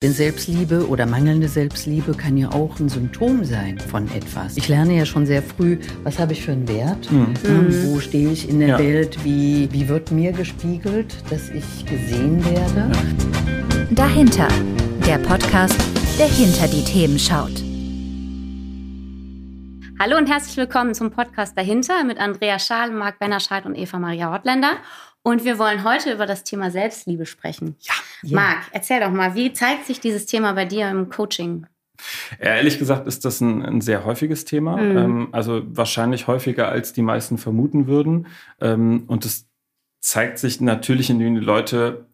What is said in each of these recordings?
Denn Selbstliebe oder mangelnde Selbstliebe kann ja auch ein Symptom sein von etwas. Ich lerne ja schon sehr früh, was habe ich für einen Wert? Mhm. Mhm. Wo stehe ich in der ja. Welt? Wie, wie wird mir gespiegelt, dass ich gesehen werde? Ja. Dahinter, der Podcast, der hinter die Themen schaut. Hallo und herzlich willkommen zum Podcast Dahinter mit Andrea Schaal, Marc Bennerscheid und Eva Maria Hortländer. Und wir wollen heute über das Thema Selbstliebe sprechen. Ja. ja. Marc, erzähl doch mal, wie zeigt sich dieses Thema bei dir im Coaching? Ja, ehrlich gesagt ist das ein, ein sehr häufiges Thema. Mhm. Ähm, also wahrscheinlich häufiger, als die meisten vermuten würden. Ähm, und es zeigt sich natürlich, indem die Leute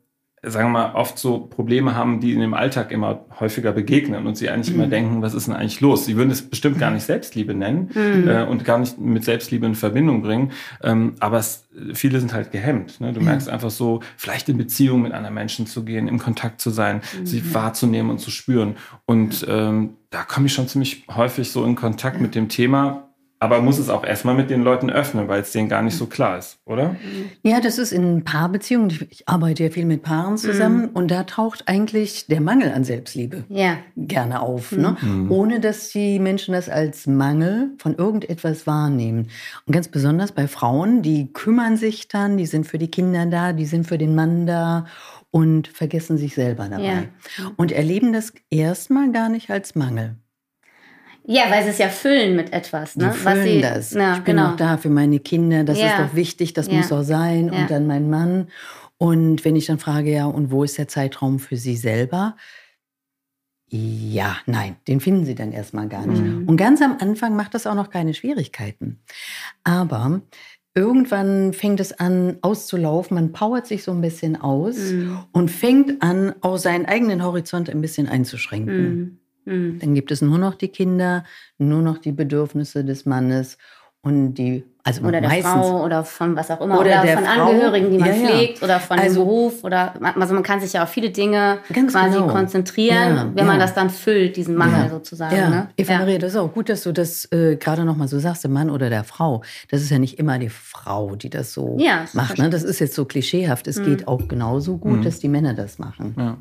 sagen wir mal, oft so Probleme haben, die in dem Alltag immer häufiger begegnen und sie eigentlich mhm. immer denken, was ist denn eigentlich los? Sie würden es bestimmt gar nicht Selbstliebe nennen mhm. äh, und gar nicht mit Selbstliebe in Verbindung bringen. Ähm, aber es, viele sind halt gehemmt. Ne? Du mhm. merkst einfach so, vielleicht in Beziehung mit anderen Menschen zu gehen, im Kontakt zu sein, sie mhm. wahrzunehmen und zu spüren. Und ähm, da komme ich schon ziemlich häufig so in Kontakt mit dem Thema, aber muss es auch erstmal mit den Leuten öffnen, weil es denen gar nicht so klar ist, oder? Ja, das ist in Paarbeziehungen. Ich arbeite ja viel mit Paaren zusammen mhm. und da taucht eigentlich der Mangel an Selbstliebe ja. gerne auf, mhm. ne? Mhm. ohne dass die Menschen das als Mangel von irgendetwas wahrnehmen. Und ganz besonders bei Frauen, die kümmern sich dann, die sind für die Kinder da, die sind für den Mann da und vergessen sich selber dabei. Ja. Und erleben das erstmal gar nicht als Mangel. Ja, weil sie es ja füllen mit etwas. Ne? Die füllen Was sie, das. Ja, ich bin genau. auch da für meine Kinder, das ja. ist doch wichtig, das ja. muss auch sein. Und dann mein Mann. Und wenn ich dann frage, ja, und wo ist der Zeitraum für sie selber? Ja, nein, den finden sie dann erstmal gar nicht. Mhm. Und ganz am Anfang macht das auch noch keine Schwierigkeiten. Aber irgendwann fängt es an auszulaufen, man powert sich so ein bisschen aus mhm. und fängt an, auch seinen eigenen Horizont ein bisschen einzuschränken. Mhm. Mhm. Dann gibt es nur noch die Kinder, nur noch die Bedürfnisse des Mannes und die also oder der meistens, Frau oder von was auch immer oder, oder von Frau, Angehörigen, die man ja, pflegt oder von also, dem Beruf oder also man kann sich ja auf viele Dinge quasi genau. konzentrieren, ja, wenn man das dann füllt, diesen Mangel sozusagen. Ja, ne? Eva Maria, das ist auch gut, dass du das äh, gerade noch mal so sagst, der Mann oder der Frau. Das ist ja nicht immer die Frau, die das so macht. Ne? Das ist jetzt so klischeehaft. Es mhm. geht auch genauso gut, mhm. dass die Männer das machen. Ne?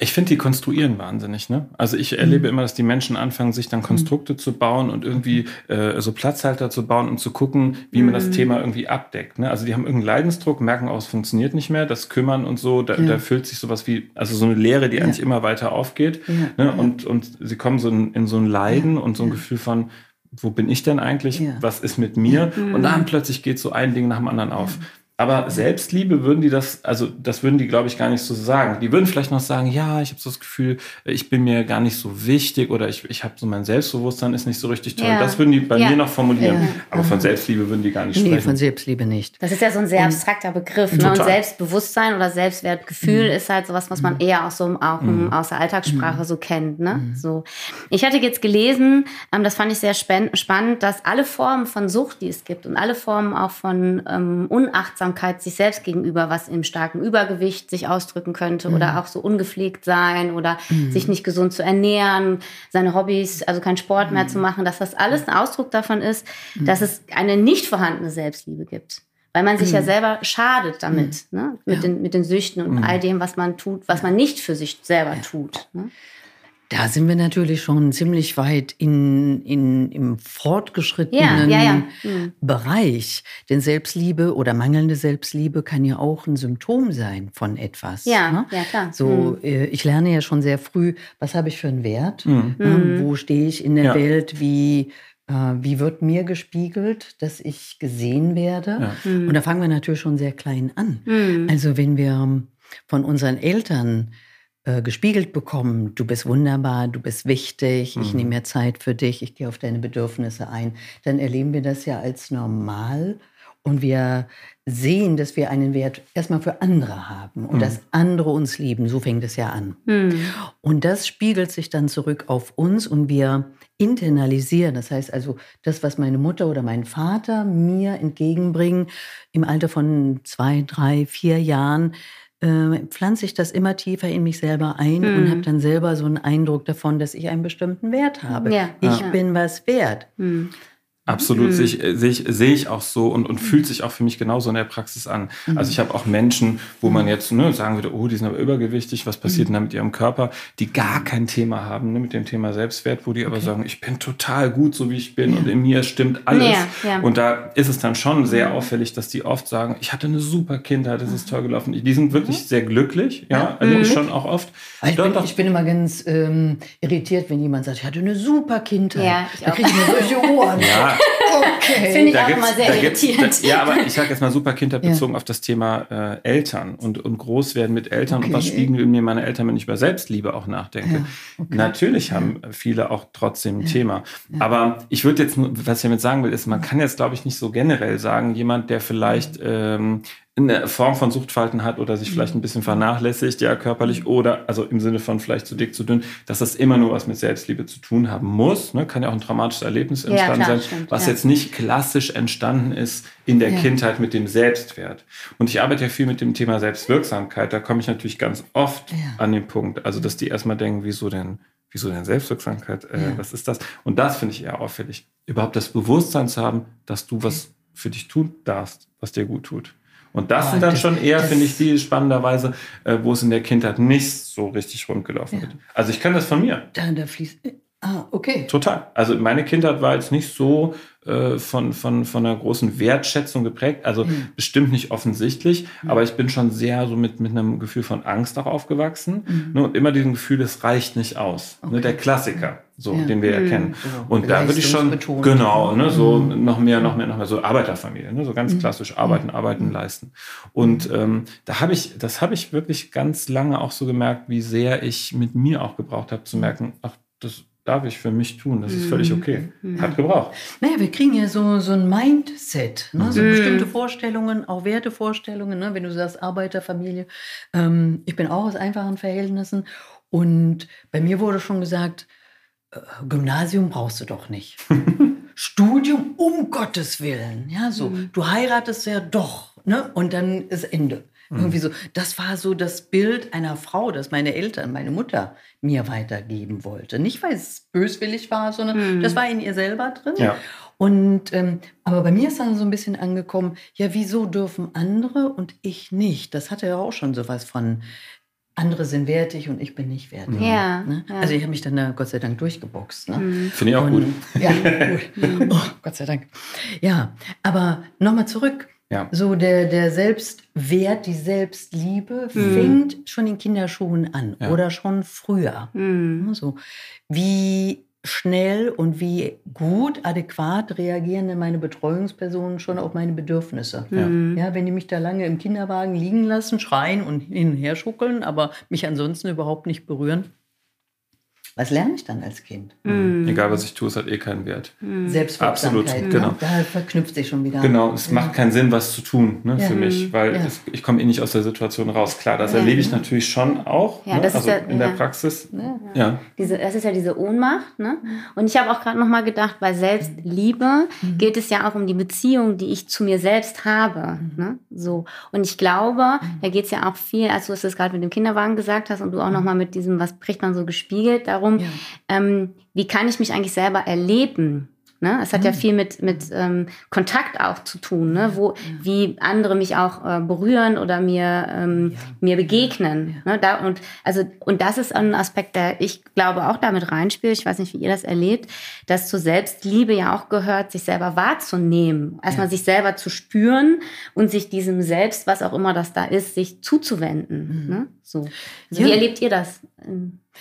Ich finde, die konstruieren wahnsinnig. Ne? Also ich erlebe mhm. immer, dass die Menschen anfangen, sich dann Konstrukte mhm. zu bauen und irgendwie äh, so Platzhalter zu bauen und zu gucken, wie man das mhm. Thema irgendwie abdeckt. Ne? Also die haben irgendeinen Leidensdruck, merken auch, es funktioniert nicht mehr. Das Kümmern und so, da, ja. da füllt sich sowas wie, also so eine Leere, die ja. eigentlich immer weiter aufgeht. Ja. Ne? Und, und sie kommen so in, in so ein Leiden und so ein Gefühl von, wo bin ich denn eigentlich? Was ist mit mir? Und dann plötzlich geht so ein Ding nach dem anderen auf. Aber Selbstliebe würden die das, also das würden die, glaube ich, gar nicht so sagen. Die würden vielleicht noch sagen, ja, ich habe so das Gefühl, ich bin mir gar nicht so wichtig oder ich, ich habe so mein Selbstbewusstsein ist nicht so richtig toll. Ja. Das würden die bei ja. mir noch formulieren. Ja. Aber von Selbstliebe würden die gar nicht sprechen. Nee, von Selbstliebe nicht. Das ist ja so ein sehr abstrakter Begriff. Ne? Und Selbstbewusstsein oder Selbstwertgefühl mhm. ist halt sowas, was man mhm. eher auch so auch mhm. aus der Alltagssprache mhm. so kennt. Ne? Mhm. So. Ich hatte jetzt gelesen, ähm, das fand ich sehr spannend, dass alle Formen von Sucht, die es gibt und alle Formen auch von ähm, Unachtsamkeit Unachtsamkeit sich selbst gegenüber, was im starken Übergewicht sich ausdrücken könnte mhm. oder auch so ungepflegt sein oder mhm. sich nicht gesund zu ernähren, seine Hobbys, also keinen Sport mehr zu mhm. machen, dass das alles ein Ausdruck davon ist, mhm. dass es eine nicht vorhandene Selbstliebe gibt weil man sich mhm. ja selber schadet damit, mhm. ne? mit, ja. den, mit den Süchten und mhm. all dem, was man tut, was man nicht für sich selber ja. tut. Ne? Da sind wir natürlich schon ziemlich weit in, in, im fortgeschrittenen ja, ja, ja. Mhm. Bereich. Denn Selbstliebe oder mangelnde Selbstliebe kann ja auch ein Symptom sein von etwas. Ja, ne? ja klar. So, mhm. Äh, ich lerne ja schon sehr früh, was habe ich für einen Wert? Mhm. Ne? Wo stehe ich in der Welt? Wie, äh, wie wird mir gespiegelt, dass ich gesehen werde? Mhm. Und da fangen wir natürlich schon sehr klein an. Mhm. Also wenn wir von unseren Eltern äh, gespiegelt bekommen, du bist wunderbar, du bist wichtig, ich mhm. nehme mir Zeit für dich, ich gehe auf deine Bedürfnisse ein, dann erleben wir das ja als normal und wir sehen, dass wir einen Wert erstmal für andere haben und mhm. dass andere uns lieben. So fängt es ja an. Mhm. Und das spiegelt sich dann zurück auf uns und wir internalisieren. Das heißt also, das, was meine Mutter oder mein Vater mir entgegenbringen, im Alter von zwei, drei, vier Jahren, äh, pflanze ich das immer tiefer in mich selber ein mhm. und habe dann selber so einen Eindruck davon, dass ich einen bestimmten Wert habe. Ja. Ich ja. bin was wert. Mhm. Absolut, mhm. sehe ich, sehe ich, sehe ich auch so und, und fühlt sich auch für mich genauso in der Praxis an. Mhm. Also ich habe auch Menschen, wo man jetzt ne, sagen würde, oh, die sind aber übergewichtig, was passiert mhm. denn da mit ihrem Körper, die gar kein Thema haben ne, mit dem Thema Selbstwert, wo die aber okay. sagen, ich bin total gut, so wie ich bin ja. und in mir stimmt alles. Ja, ja. Und da ist es dann schon sehr mhm. auffällig, dass die oft sagen, ich hatte eine super Kindheit, das ist toll gelaufen. Die sind wirklich mhm. sehr glücklich, ja, erlebe ich schon auch oft. Ich bin, ich bin, immer ganz ähm, irritiert, wenn jemand sagt, ich hatte eine super Kindheit. Ja, ich da kriege ich mir solche Ohren. Ja, Okay. Finde ich da auch immer sehr irritierend. Da, ja, aber ich sage jetzt mal super kindheitbezogen ja. auf das Thema äh, Eltern und, und Großwerden mit Eltern okay. und was spiegeln mir meine Eltern, wenn ich über Selbstliebe auch nachdenke. Ja. Okay. Natürlich haben viele auch trotzdem ein Thema. Aber ich würde jetzt, was ich damit sagen will, ist, man kann jetzt, glaube ich, nicht so generell sagen, jemand, der vielleicht ähm, eine Form von Suchtverhalten hat oder sich vielleicht ein bisschen vernachlässigt, ja, körperlich oder, also im Sinne von vielleicht zu dick, zu dünn, dass das immer nur was mit Selbstliebe zu tun haben muss. Ne? Kann ja auch ein traumatisches Erlebnis entstanden ja, klar, sein, stimmt, was ja. jetzt nicht klassisch entstanden ist in der ja. Kindheit mit dem Selbstwert. Und ich arbeite ja viel mit dem Thema Selbstwirksamkeit. Da komme ich natürlich ganz oft an den Punkt, also dass die erstmal denken, wieso denn, wieso denn Selbstwirksamkeit? Äh, was ist das? Und das finde ich eher auffällig. Überhaupt das Bewusstsein zu haben, dass du was für dich tun darfst, was dir gut tut. Und das oh, sind dann das, schon eher, finde ich, die spannenderweise, äh, wo es in der Kindheit nicht so richtig rundgelaufen ja. wird. Also ich kann das von mir. Da, da fließt. Ah, okay. Total. Also meine Kindheit war jetzt nicht so äh, von, von, von einer großen Wertschätzung geprägt. Also mhm. bestimmt nicht offensichtlich, mhm. aber ich bin schon sehr so mit, mit einem Gefühl von Angst auch aufgewachsen. Mhm. Ne, und immer diesem Gefühl, es reicht nicht aus. Ne, okay. Ne, der Klassiker so, ja. den wir erkennen. Mhm. Genau. Und da würde ich schon, genau, ne, so mhm. noch mehr, noch mehr, noch mehr, so Arbeiterfamilie, ne, so ganz mhm. klassisch arbeiten, arbeiten, leisten. Und ähm, da habe ich, das habe ich wirklich ganz lange auch so gemerkt, wie sehr ich mit mir auch gebraucht habe, zu merken, ach, das darf ich für mich tun, das ist völlig okay. Hat gebraucht. Naja, wir kriegen ja so, so ein Mindset, ne? so bestimmte Vorstellungen, auch Wertevorstellungen, ne? wenn du sagst Arbeiterfamilie. Ähm, ich bin auch aus einfachen Verhältnissen und bei mir wurde schon gesagt, Gymnasium brauchst du doch nicht. Studium um Gottes Willen. Ja, so. Mhm. Du heiratest ja doch, ne? Und dann ist Ende. Mhm. Irgendwie so. Das war so das Bild einer Frau, das meine Eltern, meine Mutter mir weitergeben wollte. Nicht, weil es böswillig war, sondern mhm. das war in ihr selber drin. Ja. Und ähm, aber bei mir ist dann so ein bisschen angekommen, ja, wieso dürfen andere und ich nicht? Das hatte ja auch schon sowas von andere sind wertig und ich bin nicht wertig. Ja, ne? ja. Also ich habe mich dann da Gott sei Dank durchgeboxt. Ne? Mhm. Finde ich auch und, gut. Ja, gut. Oh, Gott sei Dank. Ja, aber nochmal zurück. Ja. So der, der Selbstwert, die Selbstliebe mhm. fängt schon in Kinderschuhen an ja. oder schon früher. Mhm. So, wie schnell und wie gut, adäquat reagieren denn meine Betreuungspersonen schon auf meine Bedürfnisse. Ja. Mhm. ja, wenn die mich da lange im Kinderwagen liegen lassen, schreien und hin und her schuckeln, aber mich ansonsten überhaupt nicht berühren, was lerne ich dann als Kind? Mhm. Egal, was ich tue, es hat eh keinen Wert. Mhm. Selbstwirksamkeit. Absolut, genau. Ne? Da verknüpft sich schon wieder. Genau, es ja. macht keinen Sinn, was zu tun ne, ja. für mich, weil ja. es, ich komme eh nicht aus der Situation raus. Klar, das erlebe ich natürlich schon auch, ne? also in der Praxis. Ja. Diese, das ist ja diese Ohnmacht. Ne? Und ich habe auch gerade noch mal gedacht, bei Selbstliebe mhm. geht es ja auch um die Beziehung, die ich zu mir selbst habe. Mhm. Ne? So. Und ich glaube, mhm. da geht es ja auch viel, als du es gerade mit dem Kinderwagen gesagt hast und du auch noch mal mit diesem, was bricht man so gespiegelt, darum darum, ja. ähm, wie kann ich mich eigentlich selber erleben? Ne? Es hat mhm. ja viel mit, mit ähm, Kontakt auch zu tun, ne? Wo, ja. wie andere mich auch äh, berühren oder mir, ähm, ja. mir begegnen. Ja. Ne? Da, und, also, und das ist ein Aspekt, der ich glaube auch damit reinspielt. Ich weiß nicht, wie ihr das erlebt, dass zur Selbstliebe ja auch gehört, sich selber wahrzunehmen. Erstmal sich selber zu spüren und sich diesem Selbst, was auch immer das da ist, sich zuzuwenden. Mhm. Ne? So. Also Wie erlebt ihr das?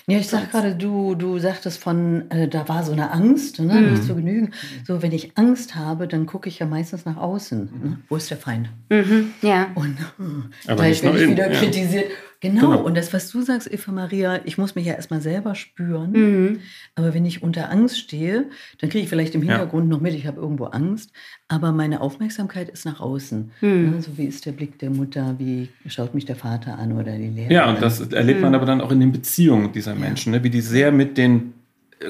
Ja, ich sag gerade, du, du sagtest von, äh, da war so eine Angst, ne, mhm. nicht zu genügen. So, wenn ich Angst habe, dann gucke ich ja meistens nach außen. Ne? Wo ist der Feind? Mhm, ja. Und äh, Aber gleich werde ich wieder ja. kritisiert. Genau. genau. und das, was du sagst, Eva Maria, ich muss mich ja erstmal selber spüren. Mhm. Aber wenn ich unter Angst stehe, dann kriege ich vielleicht im Hintergrund ja. noch mit, ich habe irgendwo Angst. Aber meine Aufmerksamkeit ist nach außen. Mhm. Ne, so wie ist der Blick der Mutter, wie schaut mich der Vater an oder die Lehrerin. Ja, und das erlebt man mhm. aber dann auch in den Beziehungen dieser Menschen, ne? wie die sehr mit den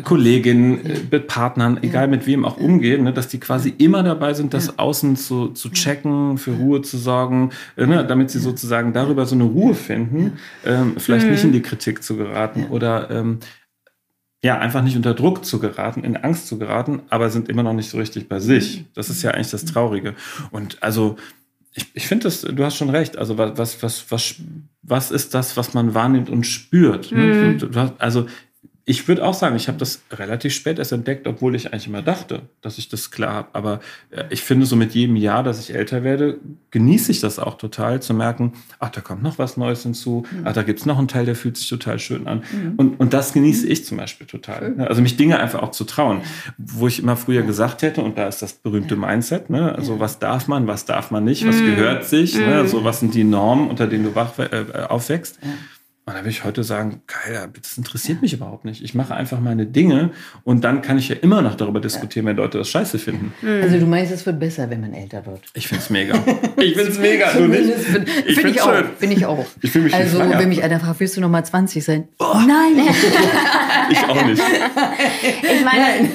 Kolleginnen. Äh, Partnern, egal mit wem auch umgehen, ne, dass die quasi immer dabei sind, das. Außen zu, zu checken, für Ruhe zu sorgen, äh, ne, damit sie sozusagen darüber so eine Ruhe finden, ähm, vielleicht mhm. nicht in die Kritik zu geraten oder ähm, ja, einfach nicht unter Druck zu geraten, in Angst zu geraten, aber sind immer noch nicht so richtig bei sich. Das ist ja eigentlich das Traurige. Und also, ich, ich finde das, du hast schon recht. Also, was, was, was, was ist das, was man wahrnimmt und spürt? Mhm. Du hast, also, ich würde auch sagen, ich habe das relativ spät erst entdeckt, obwohl ich eigentlich immer dachte, dass ich das klar habe. Aber äh, ich finde, so mit jedem Jahr, dass ich älter werde, genieße ich das auch total, zu merken, ach, da kommt noch was Neues hinzu, mhm. ach, da gibt's noch einen Teil, der fühlt sich total schön an. Mhm. Und, und das genieße ich zum Beispiel total. Mhm. Also mich Dinge einfach auch zu trauen, wo ich immer früher gesagt hätte, und da ist das berühmte Mindset, ne? also was darf man, was darf man nicht, was mhm. gehört sich, ne? also was sind die Normen, unter denen du wach, äh, aufwächst. Und da würde ich heute sagen, geil, das interessiert mich überhaupt nicht. Ich mache einfach meine Dinge und dann kann ich ja immer noch darüber diskutieren, wenn Leute das scheiße finden. Also du meinst, es wird besser, wenn man älter wird? Ich finde es mega. Ich finde es mega, du nicht? Find, ich finde ich, auch. Find ich auch. Ich fühle mich Also wenn mich einer fragt, willst du noch mal 20 sein? Oh, nein. ich auch nicht. Ich meine,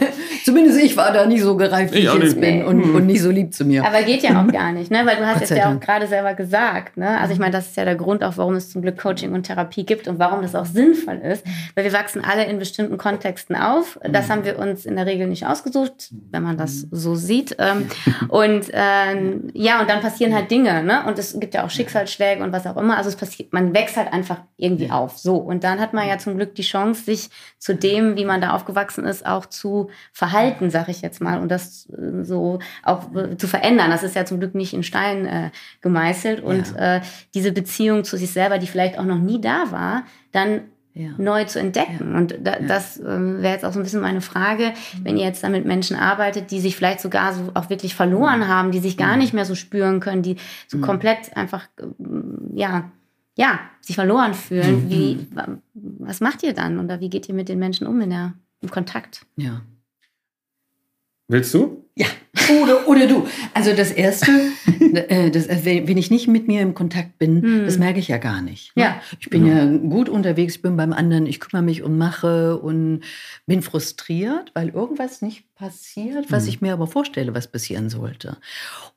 Zumindest ich war da nie so gereift, wie ich, ich jetzt bin und, und, nicht so lieb zu mir. Aber geht ja auch gar nicht, ne? weil du hast jetzt ja auch gerade selber gesagt. Ne? Also ich meine, das ist ja der Grund auch, warum es zum Glück Coaching und Therapie gibt und warum das auch sinnvoll ist. Weil wir wachsen alle in bestimmten Kontexten auf. Das haben wir uns in der Regel nicht ausgesucht, wenn man das so sieht. Ähm, und ähm, ja, und dann passieren halt Dinge. Ne? Und es gibt ja auch Schicksalsschläge und was auch immer. Also es passiert, man wächst halt einfach irgendwie auf. So. Und dann hat man ja zum Glück die Chance, sich zu dem, wie man da aufgewachsen ist, auch zu verhalten halten, sag ich jetzt mal, und das äh, so auch äh, zu verändern. Das ist ja zum Glück nicht in Stein äh, gemeißelt. Und ja. äh, diese Beziehung zu sich selber, die vielleicht auch noch nie da war, dann ja. neu zu entdecken. Ja. Und da, das ähm, wäre jetzt auch so ein bisschen meine Frage, mhm. wenn ihr jetzt da mit Menschen arbeitet, die sich vielleicht sogar so auch wirklich verloren mhm. haben, die sich gar mhm. nicht mehr so spüren können, die so mhm. komplett einfach, ja, ja, sich verloren fühlen. Mhm. Wie, was macht ihr dann? Oder wie geht ihr mit den Menschen um in der, im Kontakt? Ja. Willst du? Ja, oder, oder du. Also das Erste, äh, das, äh, wenn ich nicht mit mir im Kontakt bin, hm. das merke ich ja gar nicht. Ne? Ja. Ich bin ja. ja gut unterwegs, bin beim anderen, ich kümmere mich und mache und bin frustriert, weil irgendwas nicht passiert, was hm. ich mir aber vorstelle, was passieren sollte.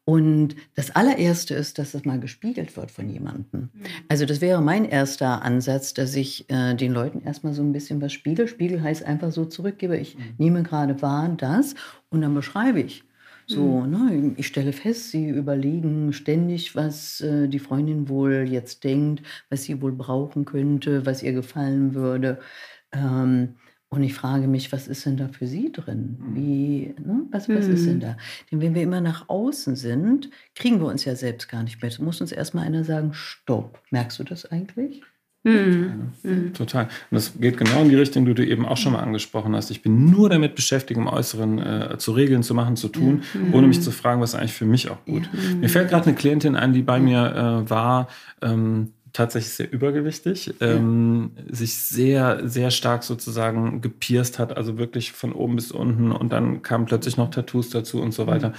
Und das allererste ist, dass das mal gespiegelt wird von jemandem. Mhm. Also das wäre mein erster Ansatz, dass ich äh, den Leuten erstmal so ein bisschen was spiegel. Spiegel heißt einfach so zurückgebe, ich mhm. nehme gerade wahr das und dann beschreibe ich. So, mhm. ne, ich stelle fest, sie überlegen ständig, was äh, die Freundin wohl jetzt denkt, was sie wohl brauchen könnte, was ihr gefallen würde. Ähm, und ich frage mich, was ist denn da für Sie drin? Mhm. Wie, ne? was, was mhm. ist denn mhm. da? Denn wenn wir immer nach außen sind, kriegen wir uns ja selbst gar nicht mehr. Es muss uns erstmal einer sagen, stopp. Merkst du das eigentlich? Mhm. Mhm. Total. Und das geht genau in die Richtung, die du eben auch schon mal angesprochen hast. Ich bin nur damit beschäftigt, im Äußeren äh, zu regeln, zu machen, zu tun, mhm. ohne mich zu fragen, was eigentlich für mich auch gut. Mir fällt gerade eine Klientin ein, die bei mir äh, war, ähm, tatsächlich sehr übergewichtig, ähm, sich sehr, sehr stark sozusagen gepierst hat, also wirklich von oben bis unten und dann kamen plötzlich noch Tattoos dazu und so weiter. Mhm.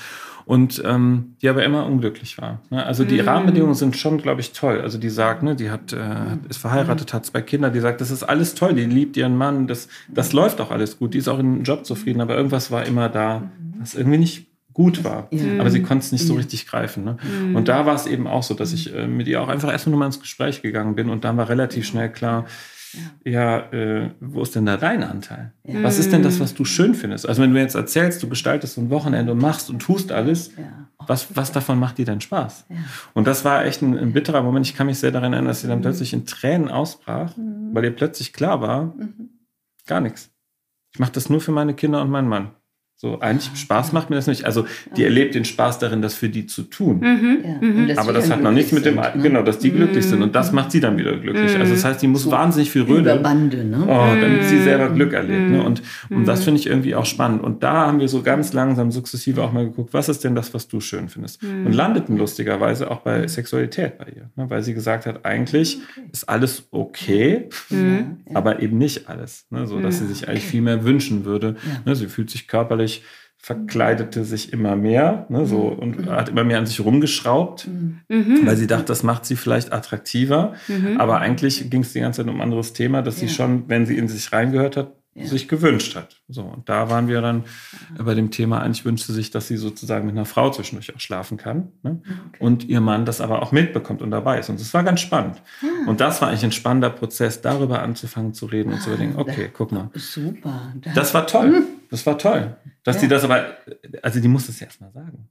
Und ähm, die aber immer unglücklich war. Ne? Also die mhm. Rahmenbedingungen sind schon, glaube ich, toll. Also die sagt, ne, die hat, äh, ist verheiratet, hat zwei Kinder, die sagt, das ist alles toll, die liebt ihren Mann, das, das läuft auch alles gut, die ist auch im Job zufrieden, aber irgendwas war immer da, mhm. was irgendwie nicht gut war. Ja. Aber sie konnte es nicht so richtig greifen. Ne? Mhm. Und da war es eben auch so, dass ich äh, mit ihr auch einfach erstmal nur mal ins Gespräch gegangen bin und dann war relativ schnell klar, ja, ja äh, wo ist denn da dein Anteil? Ja. Was ist denn das, was du schön findest? Also wenn du jetzt erzählst, du gestaltest so ein Wochenende und machst und tust alles, was, was davon macht dir denn Spaß? Und das war echt ein, ein, bitterer Moment. Ich kann mich sehr daran erinnern, dass sie dann mhm. plötzlich in Tränen ausbrach, mhm. weil ihr plötzlich klar war, mhm. gar nichts. Ich mache das nur für meine Kinder und meinen Mann. So, eigentlich Spaß macht mir das nicht. Also, die erlebt den Spaß darin, das für die zu tun. Mhm. Ja. Mhm. Aber das hat noch nichts mit dem, sind, ne? genau, dass die mhm. glücklich sind. Und das macht sie dann wieder glücklich. Also, das heißt, die muss so wahnsinnig viel rödeln. Bande, ne? Oh, damit sie selber Glück erlebt. Ne? Und, und das finde ich irgendwie auch spannend. Und da haben wir so ganz langsam, sukzessive auch mal geguckt, was ist denn das, was du schön findest? Und landeten lustigerweise auch bei Sexualität bei ihr. Ne? Weil sie gesagt hat, eigentlich ist alles okay, aber eben nicht alles. Ne? So, dass sie sich eigentlich viel mehr wünschen würde. Ne? Sie fühlt sich körperlich verkleidete sich immer mehr ne, so, mhm. und hat immer mehr an sich rumgeschraubt, mhm. weil sie dachte, das macht sie vielleicht attraktiver. Mhm. Aber eigentlich ging es die ganze Zeit um ein anderes Thema, dass ja. sie schon, wenn sie in sich reingehört hat, ja. sich gewünscht hat. So, und da waren wir dann bei dem Thema, eigentlich wünschte sich, dass sie sozusagen mit einer Frau zwischendurch auch schlafen kann. Ne? Okay. Und ihr Mann das aber auch mitbekommt und dabei ist. Und das war ganz spannend. Ja. Und das war eigentlich ein spannender Prozess, darüber anzufangen zu reden ah, und zu überlegen, okay, guck mal. Super. Das, das war toll. Hm. Das war toll. Dass die das aber, also die musste es ja erstmal sagen.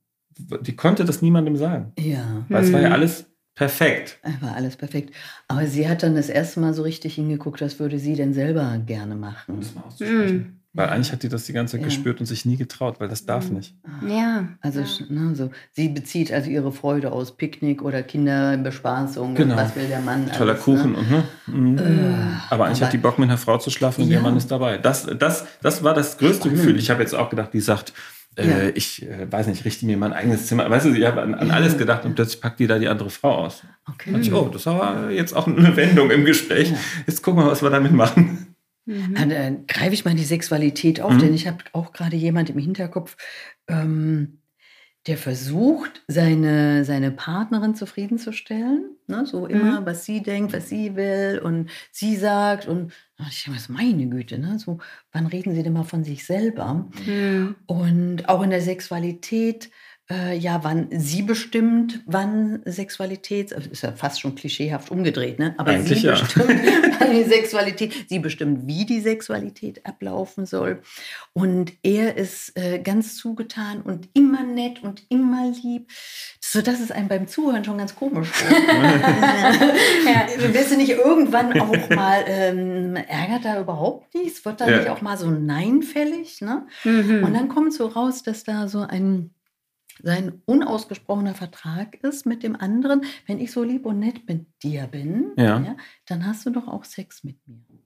Die konnte das niemandem sagen. Ja. Weil hm. es war ja hm. alles Perfekt. War alles perfekt. Aber sie hat dann das erste Mal so richtig hingeguckt, was würde sie denn selber gerne machen. Das mal auszusprechen. Mhm. Weil eigentlich hat die das die ganze Zeit ja. gespürt und sich nie getraut, weil das darf nicht. Ja. Also ja. Ne, so, sie bezieht also ihre Freude aus Picknick oder Kinderbespaßung. Genau. Was will der Mann? Toller alles, Kuchen. Ne? Und, ne? Mhm. Äh, aber eigentlich aber, hat die Bock mit einer Frau zu schlafen und ja. ihr Mann ist dabei. Das, das, das war das größte Gefühl. Ich habe jetzt auch gedacht, die sagt, äh, ja. ich äh, weiß nicht, richte mir mein eigenes Zimmer. Weißt du, ich habe an, an, alles gedacht und plötzlich packt die da die andere Frau aus. Okay. Und ich, oh, das war jetzt auch eine Wendung im Gespräch. Ja. Jetzt gucken wir, was wir damit machen. Mhm. Dann äh, greife ich mal die Sexualität auf, mhm. denn ich habe auch gerade jemand im Hinterkopf, ähm, der versucht, seine, seine Partnerin zufriedenzustellen. Ne? So immer, mhm. was sie denkt, was sie will und sie sagt. Und ich denke, meine Güte, ne? so, wann reden sie denn mal von sich selber? Mhm. Und auch in der Sexualität äh, ja, wann sie bestimmt, wann Sexualität, also ist ja fast schon klischeehaft umgedreht, ne? aber Eigentlich sie ja. bestimmt die Sexualität, sie bestimmt, wie die Sexualität ablaufen soll. Und er ist äh, ganz zugetan und immer nett und immer lieb, sodass es einem beim Zuhören schon ganz komisch wird. ja. Wirst du nicht irgendwann auch mal, ähm, ärgert da überhaupt nichts? Wird da ja. nicht auch mal so Nein fällig? Ne? Mhm. Und dann kommt so raus, dass da so ein sein unausgesprochener Vertrag ist mit dem anderen, wenn ich so lieb und nett mit dir bin, ja. ja dann hast du doch auch Sex mit mir.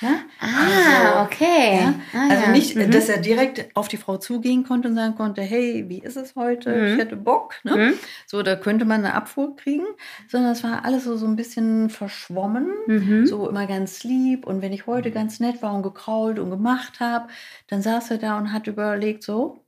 Ja? Ah, also, okay. Ja? Ah, also ja. nicht, mhm. dass er direkt auf die Frau zugehen konnte und sagen konnte, hey, wie ist es heute? Mhm. Ich hätte Bock. Ne? Mhm. So, da könnte man eine Abfuhr kriegen, sondern es war alles so, so ein bisschen verschwommen, mhm. so immer ganz lieb. Und wenn ich heute ganz nett war und gekrault und gemacht habe, dann saß er da und hat überlegt, so,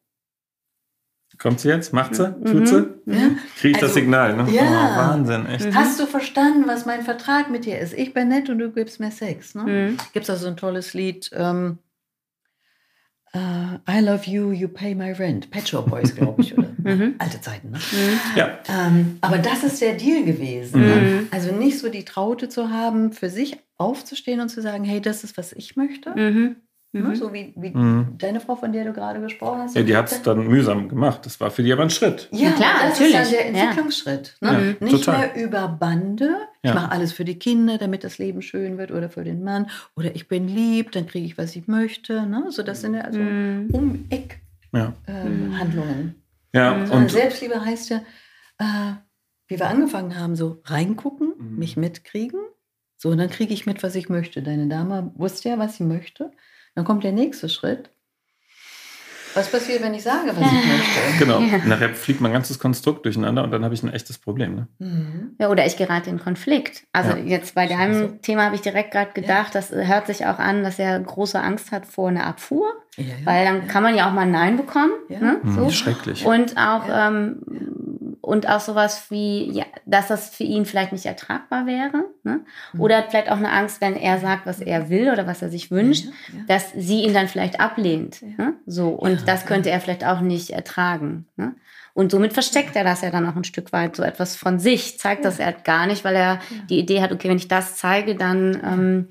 Kommt sie jetzt? Macht sie? Mhm. Tut sie? Mhm. Kriege ich also, das Signal, ne? Ja. Oh, Wahnsinn, echt. Mhm. Hast du verstanden, was mein Vertrag mit dir ist? Ich bin nett und du gibst mir Sex. Ne? Mhm. Gibt es also ein tolles Lied, ähm, uh, I love you, you pay my rent. Pet Shop Boys, glaube ich, oder? Mhm. Alte Zeiten, ne? Mhm. Ja. Ähm, aber das ist der Deal gewesen. Ne? Also nicht so die Traute zu haben, für sich aufzustehen und zu sagen, hey, das ist, was ich möchte. Ne? Mhm. So wie, wie mhm. deine Frau, von der du gerade gesprochen hast. Ja, die hat es dann mühsam gemacht. Das war für die aber ein Schritt. Ja, ja klar, das natürlich. ist dann der Entwicklungsschritt. Ne? Ja, Nicht total. mehr über Bande. Ich ja. mache alles für die Kinder, damit das Leben schön wird oder für den Mann. Oder ich bin lieb, dann kriege ich, was ich möchte. Ne? So, das sind ja also mhm. Um-Eck-Handlungen. Ähm, ja, mhm. und Selbstliebe heißt ja, äh, wie wir angefangen haben, so reingucken, mhm. mich mitkriegen. So, und dann kriege ich mit, was ich möchte. Deine Dame wusste ja, was sie möchte. Dann kommt der nächste Schritt. Was passiert, wenn ich sage, was ich möchte? Genau. Ja. Nachher fliegt mein ganzes Konstrukt durcheinander und dann habe ich ein echtes Problem. Ne? Mhm. Ja, oder ich gerate in Konflikt. Also ja. jetzt bei deinem also. Thema habe ich direkt gerade gedacht, ja. das hört sich auch an, dass er große Angst hat vor einer Abfuhr. Weil dann kann man ja auch mal Nein bekommen. Ne? Mhm, so. Schrecklich. Und auch ähm, und auch sowas wie, ja, dass das für ihn vielleicht nicht ertragbar wäre. Ne? Mhm. Oder vielleicht auch eine Angst, wenn er sagt, was er will oder was er sich wünscht, ja, ja. dass sie ihn dann vielleicht ablehnt. Ne? So, und das könnte er vielleicht auch nicht ertragen. Ne? Und somit versteckt er das ja dann auch ein Stück weit, so etwas von sich, zeigt das er gar nicht, weil er die Idee hat, okay, wenn ich das zeige, dann. Ähm,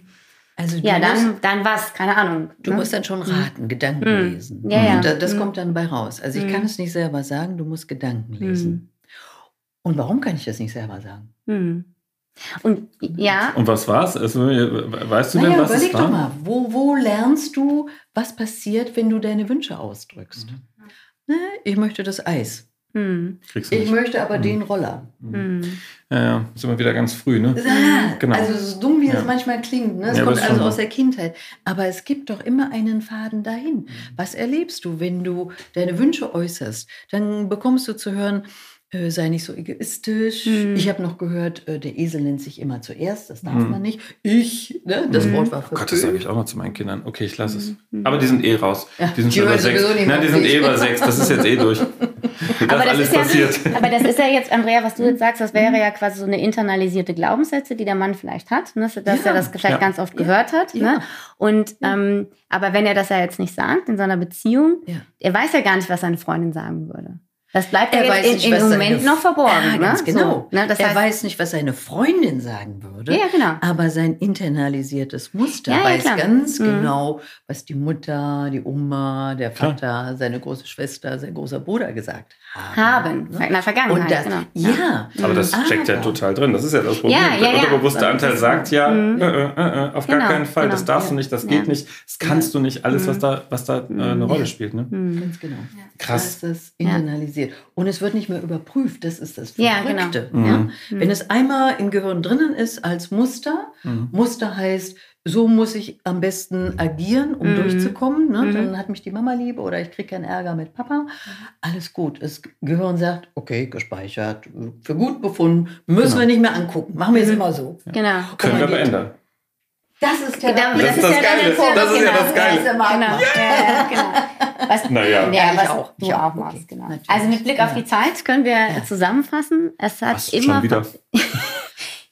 also ja, dann, musst, dann was, keine Ahnung. Du ne? musst dann schon mhm. raten, mhm. Gedanken mhm. lesen. Ja, ja. Das, das mhm. kommt dann bei raus. Also ich kann es nicht selber sagen, du musst Gedanken lesen. Und warum kann ich das nicht selber sagen? Hm. Und ja. Und was war es? Also, weißt du naja, denn, was überleg es war? doch mal, wo, wo lernst du, was passiert, wenn du deine Wünsche ausdrückst? Mhm. Ne, ich möchte das Eis. Hm. Ich möchte aber hm. den Roller. Hm. Ja, ja, ist immer wieder ganz früh, ne? Ja, genau. Also so dumm, wie ja. das manchmal klingt, ne? Es ja, kommt also aus der Kindheit. Aber es gibt doch immer einen Faden dahin. Hm. Was erlebst du, wenn du deine Wünsche äußerst? Dann bekommst du zu hören, äh, sei nicht so egoistisch. Mhm. Ich habe noch gehört, äh, der Esel nennt sich immer zuerst, das darf mhm. man nicht. Ich, ne? das mhm. Wort war für oh Gott, das sage ich auch noch zu meinen Kindern. Okay, ich lasse es. Mhm. Aber die sind eh raus. Ja, die sind schon über sechs. Nein, die sind eh über sechs. Das ist jetzt eh durch. aber, das ist passiert. Ja, aber das ist ja jetzt, Andrea, was du jetzt sagst, das wäre ja quasi so eine internalisierte Glaubenssätze, die der Mann vielleicht hat, ne? dass ja. er das vielleicht ganz oft gehört hat. Ne? Und ähm, aber wenn er das ja jetzt nicht sagt in seiner Beziehung, ja. er weiß ja gar nicht, was seine Freundin sagen würde. Das bleibt er ja jetzt in, im Moment noch verborgen. Ja, ganz ne? genau. So, ne? Das er heißt, weiß nicht, was seine Freundin sagen würde. Ja, genau. Aber sein internalisisiertes Muster ja, weiß ganz mhm. genau, was die Mutter, die Oma, der Vater, klar. seine große Schwester, sein großer Bruder gesagt haben. Haben, ne? in der Vergangenheit. Das, genau. Ja. Aber das steckt ja total drin. Das ist ja das Problem. der unterbewusste Anteil sagt ja, mhm. äh, äh, äh, auf genau, gar keinen Fall, genau. das darfst du nicht, das geht nicht, das kannst du nicht, alles, was mhm. da, was da äh, eine Rolle spielt. Ne? Mhm. Ganz genau. Krass. Das ist internalisiert passiert. Und es wird nicht mehr überprüft. Das ist das Verrückte. Ja, genau. ja? Mhm. Wenn es einmal im Gehirn drinnen ist als Muster, mhm. Muster heißt, so muss ich am besten agieren, um mhm. durchzukommen. Ne? Mhm. Dann hat mich die Mama liebe oder ich kriege keinen Ärger mit Papa. Alles gut. Das Gehirn sagt, okay, gespeichert, für gut befunden, müssen genau. wir nicht mehr angucken. Machen wir es mhm. immer so. Genau. Können wir aber ändern. Das ist Therapie. Das, das, ist das, Geile. Das ist ja das Geile. Genau. Ja, genau. Was, naja. Ja, was auch. du auch machst, okay. genau. Natürlich. Also mit Blick auf die Zeit können wir ja. zusammenfassen. Es hat was, immer. Schon wieder?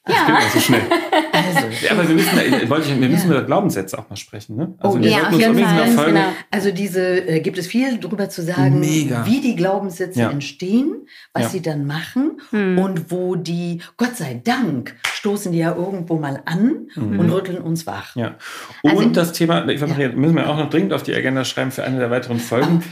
Das ja. geht so schnell. Also, ja, aber wir müssen, wir müssen ja. über Glaubenssätze auch mal sprechen. Ne? Also oh, wir ja, auf jeden Fall. Genau. Also diese äh, gibt es viel darüber zu sagen, Mega. wie die Glaubenssätze ja. entstehen, was ja. sie dann machen hm. und wo die, Gott sei Dank, stoßen die ja irgendwo mal an mhm. und rütteln uns wach. Ja. Und also, das Thema, Eva Maria, müssen wir auch noch dringend auf die Agenda schreiben für eine der weiteren Folgen.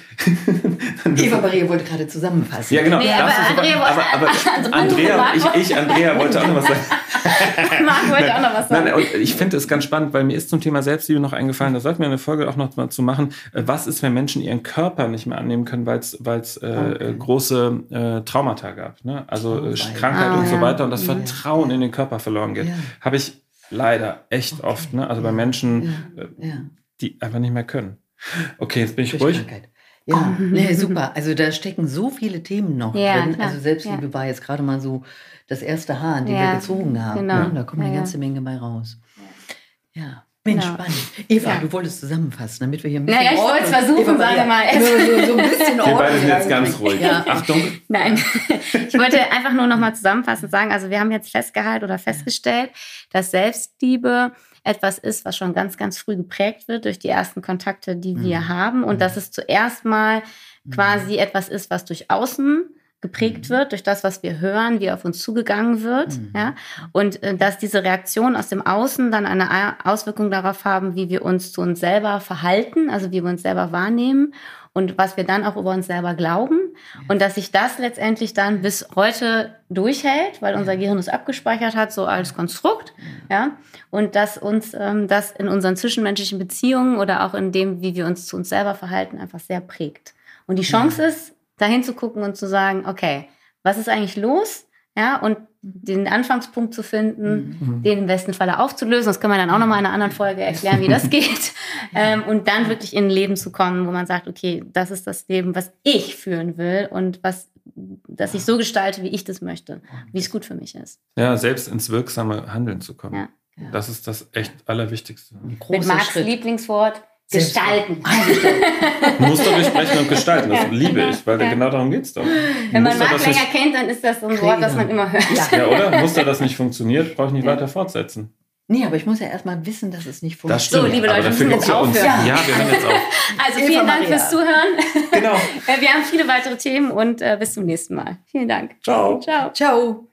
Eva Maria wollte gerade zusammenfassen. Ja, genau. Nee, aber, Andrea, aber, aber, aber Andrea, ich, ich, Andrea, wollte auch noch was sagen. Marc wollte auch noch was sagen. Nein, und ich finde es ganz spannend, weil mir ist zum Thema Selbstliebe noch eingefallen, da sollten wir eine Folge auch noch mal zu machen. Äh, was ist, wenn Menschen ihren Körper nicht mehr annehmen können, weil es äh, okay. große äh, Traumata gab? Ne? Also oh, Krankheit ah, und so weiter und das ja. Vertrauen in den Körper verloren geht. Ja. Habe ich leider echt okay. oft. Ne? Also bei Menschen, äh, die einfach nicht mehr können. Okay, jetzt bin ich ruhig. Ja, nee, super. Also da stecken so viele Themen noch ja, drin. Klar. Also Selbstliebe ja. war jetzt gerade mal so das erste Haar, die ja, wir gezogen haben. Genau. Ne? Da kommt eine ganze Menge bei raus. Ja. Mensch, genau. spannend. Eva, ja. du wolltest zusammenfassen, damit wir hier ein bisschen. Naja, ich wollte es versuchen, Eva, sage mal. So, so, ein bisschen Wir beide sind jetzt ganz ruhig. Ja. Achtung. Nein, ich wollte einfach nur noch mal zusammenfassend sagen, also wir haben jetzt festgehalten oder festgestellt, dass Selbstliebe etwas ist, was schon ganz, ganz früh geprägt wird durch die ersten Kontakte, die wir mhm. haben und mhm. dass es zuerst mal mhm. quasi etwas ist, was durch Außen geprägt mhm. wird durch das, was wir hören, wie auf uns zugegangen wird, mhm. ja, und äh, dass diese Reaktionen aus dem Außen dann eine Auswirkung darauf haben, wie wir uns zu uns selber verhalten, also wie wir uns selber wahrnehmen und was wir dann auch über uns selber glauben. Und dass sich das letztendlich dann bis heute durchhält, weil unser Gehirn es abgespeichert hat, so als Konstrukt, ja, und dass uns ähm, das in unseren zwischenmenschlichen Beziehungen oder auch in dem, wie wir uns zu uns selber verhalten, einfach sehr prägt. Und die Chance ist, dahin zu gucken und zu sagen, okay, was ist eigentlich los? Ja, und den Anfangspunkt zu finden, mhm. den im besten Falle aufzulösen. Das können wir dann auch nochmal in einer anderen Folge erklären, wie das geht. ähm, und dann wirklich in ein Leben zu kommen, wo man sagt, okay, das ist das Leben, was ich führen will und was, dass ich so gestalte, wie ich das möchte, wie es gut für mich ist. Ja, selbst ins wirksame Handeln zu kommen. Ja. Das ist das echt Allerwichtigste. Mit Marks Schritt. Lieblingswort, Gestalten. Muster durchbrechen und gestalten, das liebe ich, weil ja. genau darum geht es doch. Wenn man Marc länger kennt, dann ist das so ein Wort, das man immer hört. Ja, oder? Muster, das nicht funktioniert, brauche ich nicht ja. weiter fortsetzen. Nee, aber ich muss ja erstmal wissen, dass es nicht funktioniert. Das stimmt. So, liebe Leute, wir müssen jetzt aufhören. Ja. ja, wir hören jetzt auf. Also vielen Dank fürs Zuhören. Genau. wir haben viele weitere Themen und äh, bis zum nächsten Mal. Vielen Dank. Ciao. Ciao. Ciao.